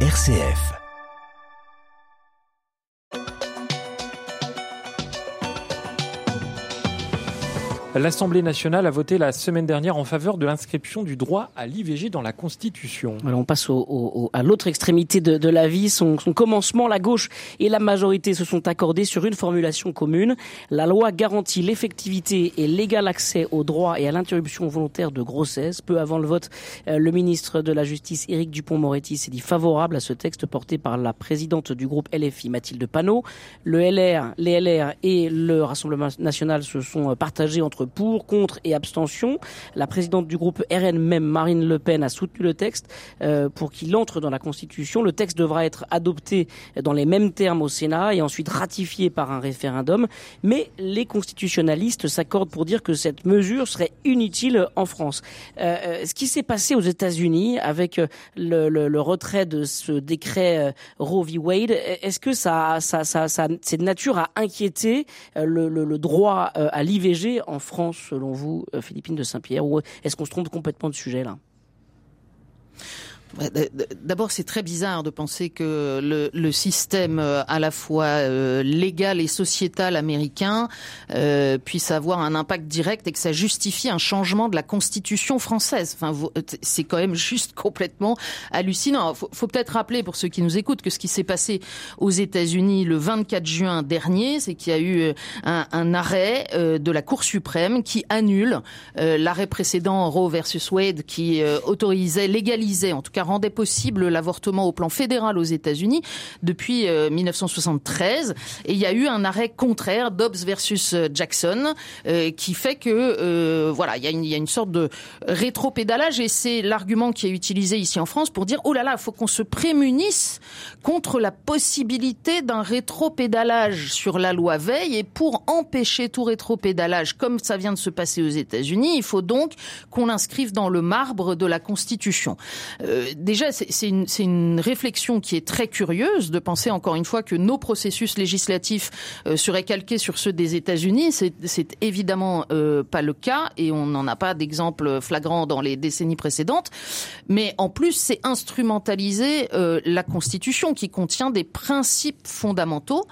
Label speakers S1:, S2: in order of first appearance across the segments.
S1: RCF.
S2: L'Assemblée nationale a voté la semaine dernière en faveur de l'inscription du droit à l'IVG dans la Constitution.
S3: Alors on passe au, au, à l'autre extrémité de, de, la vie. Son, son, commencement, la gauche et la majorité se sont accordés sur une formulation commune. La loi garantit l'effectivité et l'égal accès au droit et à l'interruption volontaire de grossesse. Peu avant le vote, euh, le ministre de la Justice, Éric Dupont-Moretti, s'est dit favorable à ce texte porté par la présidente du groupe LFI, Mathilde Panot. Le LR, les LR et le Rassemblement national se sont partagés entre pour, contre et abstention. La présidente du groupe RN, même Marine Le Pen, a soutenu le texte euh, pour qu'il entre dans la Constitution. Le texte devra être adopté dans les mêmes termes au Sénat et ensuite ratifié par un référendum. Mais les constitutionnalistes s'accordent pour dire que cette mesure serait inutile en France. Euh, euh ce qui s'est passé aux États-Unis avec euh, le, le, le, retrait de ce décret euh, Roe v. Wade, est-ce que ça, ça, ça, ça c'est de nature à inquiéter le, le droit à l'IVG en France? Selon vous, euh, Philippine de Saint-Pierre, ou est-ce qu'on se trompe complètement de sujet là?
S4: D'abord, c'est très bizarre de penser que le, le, système euh, à la fois euh, légal et sociétal américain euh, puisse avoir un impact direct et que ça justifie un changement de la constitution française. Enfin, c'est quand même juste complètement hallucinant. Faut, faut peut-être rappeler pour ceux qui nous écoutent que ce qui s'est passé aux États-Unis le 24 juin dernier, c'est qu'il y a eu un, un arrêt euh, de la Cour suprême qui annule euh, l'arrêt précédent Roe versus Wade qui autorisait, légalisait en tout cas rendait possible l'avortement au plan fédéral aux États-Unis depuis 1973. Euh, et il y a eu un arrêt contraire, Dobbs versus euh, Jackson, euh, qui fait que voilà, il y, a une, sorte de rétro-pédalage. Et c'est l'argument qui est utilisé ici en France pour dire oh là là, il faut qu'on se prémunisse contre la possibilité d'un rétro-pédalage sur la loi Veil. Et pour empêcher tout rétro-pédalage comme ça vient de se passer aux États-Unis, il faut donc qu'on l'inscrive dans le marbre de la Constitution déjà, c'est une, réflexion qui est très curieuse de penser encore une fois que nos processus législatifs euh, seraient calqués sur ceux des États-Unis. C'est évidemment euh, pas le cas et on n'en a pas d'exemple flagrant dans les décennies précédentes. Mais en plus, c'est instrumentaliser euh, la Constitution qui contient des principes fondamentaux.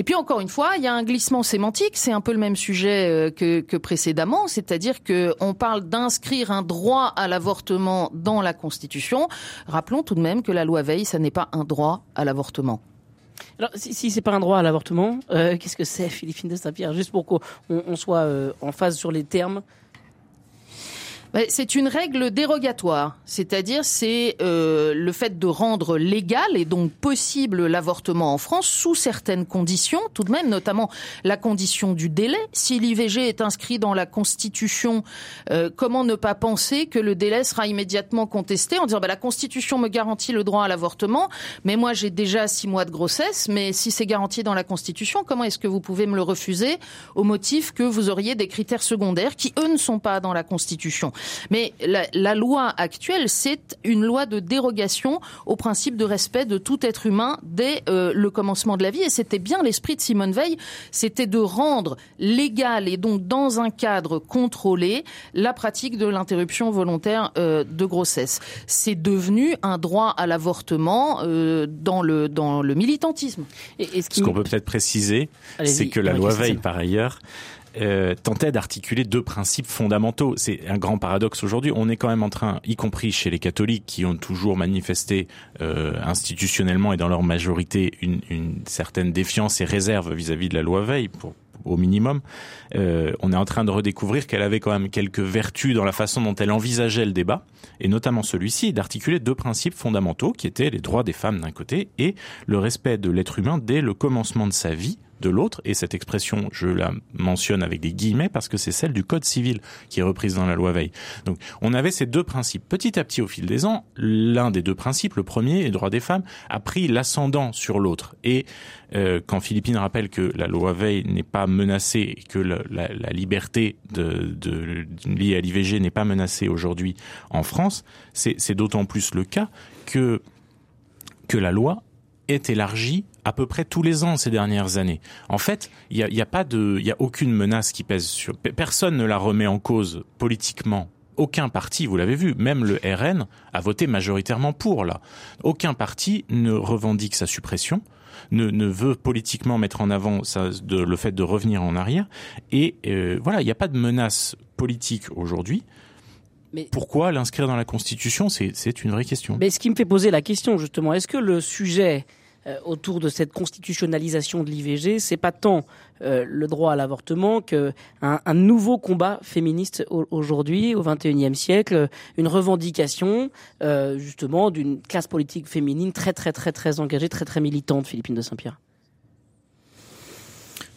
S4: Et puis encore une fois, il y a un glissement sémantique. C'est un peu le même sujet euh, que, précédemment, c'est-à-dire que on parle d'inscrire un droit à l'avortement dans la Constitution. Rappelons tout de même que la loi Veil, ça n'est pas un droit à l'avortement.
S3: Alors, si, si c'est pas un droit à l'avortement, euh, qu'est-ce que c'est, Philippine de Saint-Pierre? Juste pour qu'on soit euh, en phase sur les termes.
S4: C'est une règle dérogatoire, c'est-à-dire c'est euh, le fait de rendre légal et donc possible l'avortement en France sous certaines conditions, tout de même, notamment la condition du délai. Si l'IVG est inscrit dans la Constitution, euh, comment ne pas penser que le délai sera immédiatement contesté en disant bah, la Constitution me garantit le droit à l'avortement, mais moi j'ai déjà six mois de grossesse, mais si c'est garanti dans la Constitution, comment est-ce que vous pouvez me le refuser au motif que vous auriez des critères secondaires qui eux ne sont pas dans la Constitution? Mais la, la loi actuelle, c'est une loi de dérogation au principe de respect de tout être humain dès euh, le commencement de la vie. Et c'était bien l'esprit de Simone Veil, c'était de rendre légal et donc dans un cadre contrôlé la pratique de l'interruption volontaire euh, de grossesse. C'est devenu un droit à l'avortement euh, dans le dans le militantisme.
S5: Et, ce qu'on peut peut-être préciser, c'est que la loi Veil, par ailleurs, euh, tentait d'articuler deux principes fondamentaux. C'est un grand paradoxe aujourd'hui. On est quand même en train, y compris chez les catholiques qui ont toujours manifesté euh, institutionnellement et dans leur majorité une, une certaine défiance et réserve vis-à-vis de la loi Veil, pour, au minimum, euh, on est en train de redécouvrir qu'elle avait quand même quelques vertus dans la façon dont elle envisageait le débat, et notamment celui-ci, d'articuler deux principes fondamentaux qui étaient les droits des femmes d'un côté et le respect de l'être humain dès le commencement de sa vie de l'autre, et cette expression, je la mentionne avec des guillemets parce que c'est celle du Code civil qui est reprise dans la loi Veil. Donc, on avait ces deux principes. Petit à petit, au fil des ans, l'un des deux principes, le premier, les droits des femmes, a pris l'ascendant sur l'autre. Et euh, quand Philippine rappelle que la loi Veil n'est pas menacée et que la, la, la liberté de, de, liée à l'IVG n'est pas menacée aujourd'hui en France, c'est d'autant plus le cas que que la loi est élargie à peu près tous les ans ces dernières années. En fait, il n'y a, y a, pas de, il y a aucune menace qui pèse sur. Personne ne la remet en cause politiquement aucun parti, vous l'avez vu, même le RN a voté majoritairement pour là. Aucun parti ne revendique sa suppression. Ne, ne, veut politiquement mettre en avant de, le fait de revenir en arrière. Et euh, voilà, il n'y a pas de menace politique aujourd'hui. Mais Pourquoi l'inscrire dans la Constitution? C'est une vraie question.
S3: Mais ce qui me fait poser la question, justement, est-ce que le sujet autour de cette constitutionnalisation de l'IVG, c'est pas tant euh, le droit à l'avortement qu'un un nouveau combat féministe aujourd'hui, au XXIe siècle, une revendication euh, justement d'une classe politique féminine très très très très engagée, très très militante, Philippine de Saint-Pierre.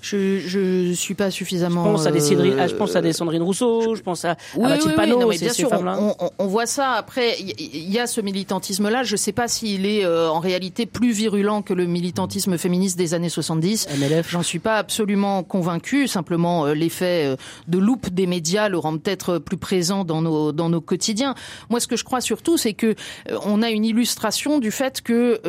S4: Je je suis pas suffisamment.
S3: Je pense à des Cédrine, ah, je pense à des Sandrine Rousseau, je pense à, oui, à Mathilde Panot,
S4: mais bien sûr, on, on, on, voit ça. Après, il y, a ce militantisme-là. Je sais pas s'il est euh, en réalité plus virulent que le militantisme féministe des années 70. MLF. J'en suis pas absolument convaincu. Simplement, euh, l'effet euh, de loupe des médias le rend peut-être plus présent dans nos dans nos quotidiens. Moi, ce que je crois surtout, c'est que on a une illustration du fait que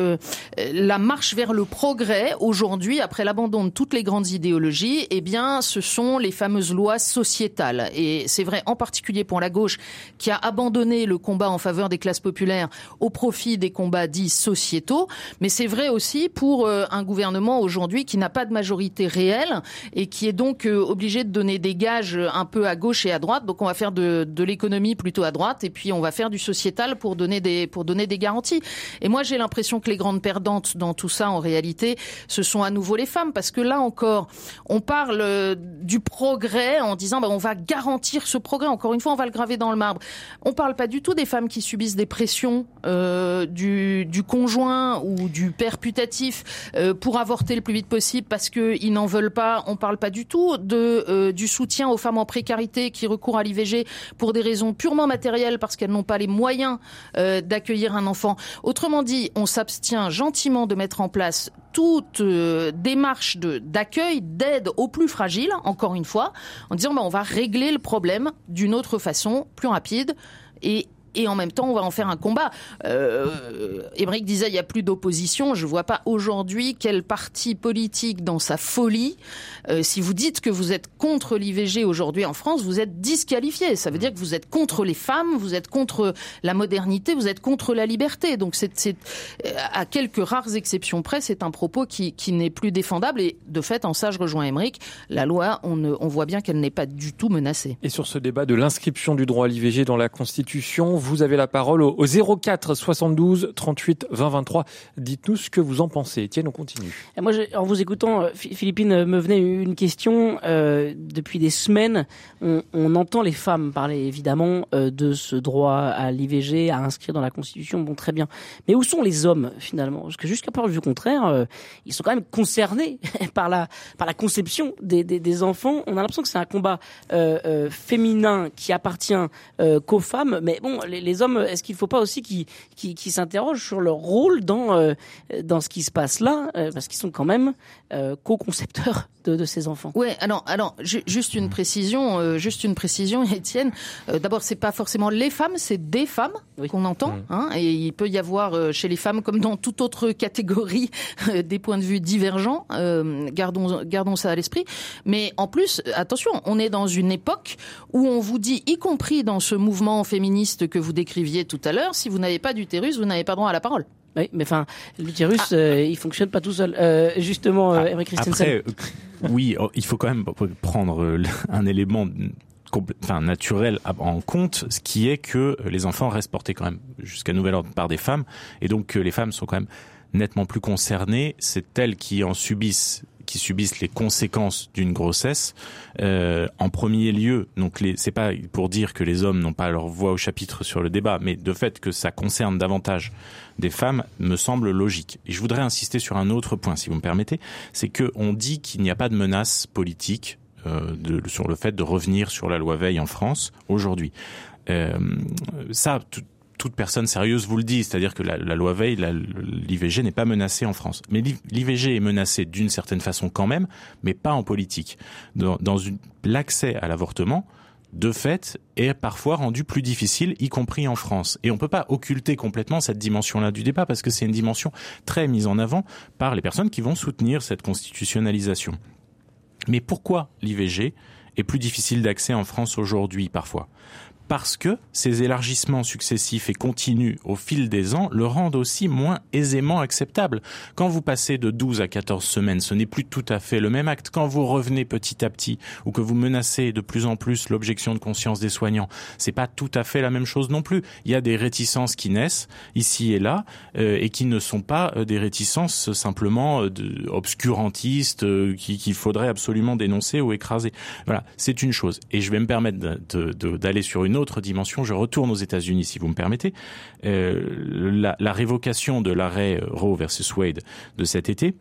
S4: la marche vers le progrès aujourd'hui, après l'abandon de toutes les grandes idées idéologie, eh bien, ce sont les fameuses lois sociétales. Et c'est vrai en particulier pour la gauche qui a abandonné le combat en faveur des classes populaires au profit des combats dits sociétaux. Mais c'est vrai aussi pour euh, un gouvernement aujourd'hui qui n'a pas de majorité réelle et qui est donc euh, obligé de donner des gages un peu à gauche et à droite. Donc on va faire de, de l'économie plutôt à droite et puis on va faire du sociétal pour donner des, pour donner des garanties. Et moi j'ai l'impression que les grandes perdantes dans tout ça en réalité, ce sont à nouveau les femmes parce que là encore, on parle euh, du progrès en disant bah, on va garantir ce progrès. Encore une fois, on va le graver dans le marbre. On parle pas du tout des femmes qui subissent des pressions euh, du, conjoint ou du père putatif euh, pour avorter le plus vite possible parce qu'ils n'en veulent pas. On parle pas du tout de du soutien aux femmes en précarité qui recourent à l'IVG pour des raisons purement matérielles parce qu'elles n'ont pas les moyens d'accueillir un enfant. Autrement dit, on s'abstient gentiment de mettre en place toute démarche d'accueil d'aide aux plus fragiles, encore une fois, en disant bah, on va régler le problème d'une autre façon, plus rapide et et en même temps on va en faire un combat. Euh, Émeric disait il n'y a plus d'opposition. Je vois pas aujourd'hui quel parti politique dans sa folie, euh, si vous dites que vous êtes contre l'IVG aujourd'hui en France, vous êtes disqualifié. Ça veut dire que vous êtes contre les femmes, vous êtes contre la modernité, vous êtes contre la liberté. Donc c'est euh, à quelques rares exceptions près, c'est un propos qui, qui n'est plus défendable. Et de fait, en ça, je rejoins Émeric, la loi, on, ne, on voit bien qu'elle n'est pas du tout menacée.
S2: Et sur ce débat de l'inscription du droit à l'IVG dans la Constitution, vous avez la parole au, 04 72 38 20 23. Dites-nous ce que vous en pensez. Étienne, on continue.
S3: Moi, en vous écoutant, euh, Philippine, euh, me venait une question. Euh, depuis des semaines, on, entend les femmes parler évidemment de ce droit à l'IVG, à inscrire dans la Constitution. Bon, très bien. Mais où sont les hommes finalement? Parce que jusqu'à preuve du contraire, ils sont quand même concernés par la par la conception des, des, des enfants. On a l'impression que c'est un combat féminin qui appartient qu'aux femmes. Mais bon, les, les hommes est-ce qu'il ne faut pas aussi qu'ils s'interrogent sur leur rôle dans, euh, dans ce qui se passe là, euh, parce qu'ils sont quand même euh, co-concepteurs de, de, ces enfants.
S4: Ouais, alors, alors juste une précision, juste une précision, Étienne. D'abord, c'est pas forcément les femmes, c'est des femmes qu'on entend, mmh. hein, et il peut y avoir chez les femmes, comme dans toute autre catégorie, des points de vue divergents. gardons, gardons ça à l'esprit. Mais en plus, attention, on est dans une époque où on vous dit, y compris dans ce mouvement féministe que vous décrivez tout à l'heure, si vous n'avez pas d'utérus, vous n'avez pas droit à la parole.
S3: Oui, mais enfin, l'utérus, ah. euh, il fonctionne pas tout seul. Euh, justement, euh, ah,
S5: Après, oui, oh, il faut quand même prendre un élément enfin naturel en compte, ce qui est que les enfants restent portés quand même jusqu'à nouvel ordre par des femmes, et donc les femmes sont quand même nettement plus concernées. C'est elles qui en subissent qui subissent les conséquences d'une grossesse. Euh, en premier lieu, donc c'est pas pour dire que les hommes n'ont pas leur voix au chapitre sur le débat, mais de fait que ça concerne davantage des femmes me semble logique. Et je voudrais insister sur un autre point, si vous me permettez, c'est que on dit qu'il n'y a pas de menace politique euh, de, sur le fait de revenir sur la loi Veil en France aujourd'hui. Euh, ça, toute personne sérieuse vous le dit, c'est-à-dire que la, loi Veil, l'IVG n'est pas menacée en France. Mais l'IVG est menacée d'une certaine façon quand même, mais pas en politique. Dans, l'accès à l'avortement, de fait, est parfois rendu plus difficile, y compris en France. Et on ne peut pas occulter complètement cette dimension-là du débat, parce que c'est une dimension très mise en avant par les personnes qui vont soutenir cette constitutionnalisation. Mais pourquoi l'IVG est plus difficile d'accès en France aujourd'hui parfois? Parce que ces élargissements successifs et continus au fil des ans le rendent aussi moins aisément acceptable. Quand vous passez de 12 à 14 semaines, ce n'est plus tout à fait le même acte. Quand vous revenez petit à petit ou que vous menacez de plus en plus l'objection de conscience des soignants, c'est pas tout à fait la même chose non plus. Il y a des réticences qui naissent ici et là euh, et qui ne sont pas euh, des réticences simplement euh, obscurantistes qu'il faudrait absolument dénoncer ou écraser. Voilà, c'est une chose. Et je vais me permettre d'aller sur une autre dimension. Je retourne aux États-Unis, si vous me permettez. la, la révocation de l'arrêt Roe versus Wade de cet été,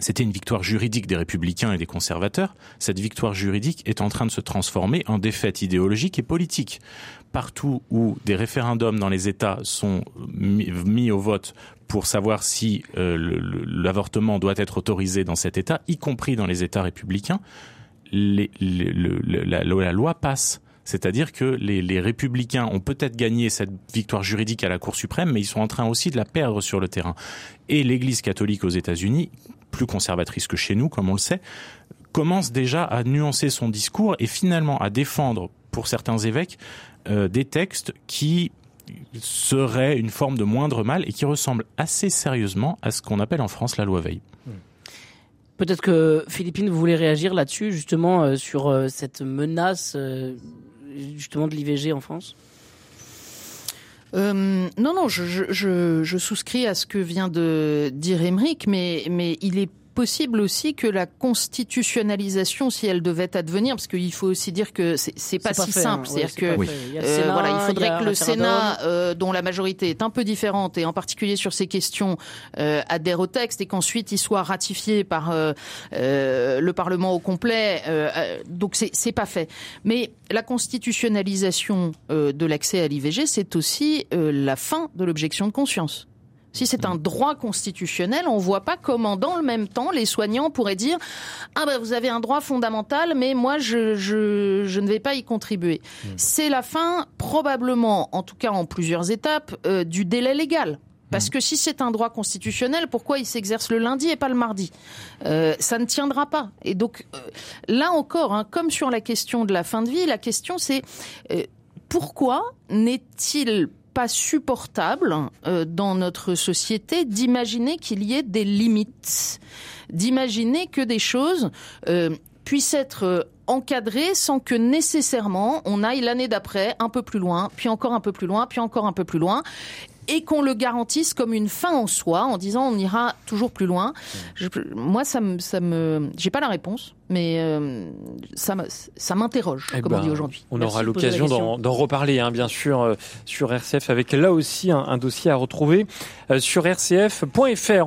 S5: c'était une victoire juridique des républicains et des conservateurs. Cette victoire juridique est en train de se transformer en défaite idéologique et politique. Partout où des référendums dans les États sont mis au vote pour savoir si euh, l'avortement doit être autorisé dans cet État, y compris dans les États républicains, la, loi passe. C'est-à-dire que les, républicains ont peut-être gagné cette victoire juridique à la Cour suprême, mais ils sont en train aussi de la perdre sur le terrain. Et l'Église catholique aux États-Unis plus conservatrice que chez nous, comme on le sait, commence déjà à nuancer son discours et finalement à défendre, pour certains évêques, euh, des textes qui seraient une forme de moindre mal et qui ressemblent assez sérieusement à ce qu'on appelle en France la loi Veil.
S3: Peut-être que Philippine, vous voulez réagir là-dessus, justement, euh, sur euh, cette menace justement de l'IVG en France
S4: non, non, je, je, je, souscris à ce que vient de dire Émeric, mais, mais il est possible aussi que la constitutionnalisation, si elle devait advenir, parce qu'il faut aussi dire que c'est pas si simple, c'est-à-dire que euh, voilà, il faudrait que le Sénat, euh, dont la majorité est un peu différente, et en particulier sur ces questions, euh, adhère au texte, et qu'ensuite il soit ratifié par le Parlement au complet. donc c'est pas fait. Mais la constitutionnalisation de l'accès à l'IVG, c'est aussi la fin de l'objection de conscience. Si c'est un droit constitutionnel, on voit pas comment, dans le même temps, les soignants pourraient dire ah ben vous avez un droit fondamental, mais moi je je, je ne vais pas y contribuer. Hmm. C'est la fin, probablement, en tout cas en plusieurs étapes, euh, du délai légal. Parce hmm. que si c'est un droit constitutionnel, pourquoi il s'exerce le lundi et pas le mardi euh, Ça ne tiendra pas. Et donc euh, là encore, hein, comme sur la question de la fin de vie, la question c'est euh, pourquoi n'est-il pas supportable euh, dans notre société d'imaginer qu'il y ait des limites, d'imaginer que des choses euh, puissent être euh, encadrées sans que nécessairement on aille l'année d'après un peu plus loin, puis encore un peu plus loin, puis encore un peu plus loin et qu'on le garantisse comme une fin en soi, en disant on ira toujours plus loin. moi, ça me, ça me, j'ai pas la réponse, mais euh, ça, ça m'interroge, eh comme on dit ben, aujourd'hui.
S2: On aura l'occasion d'en reparler, hein, bien sûr, euh, sur RCF, avec là aussi un, dossier à retrouver euh, sur rcf.fr.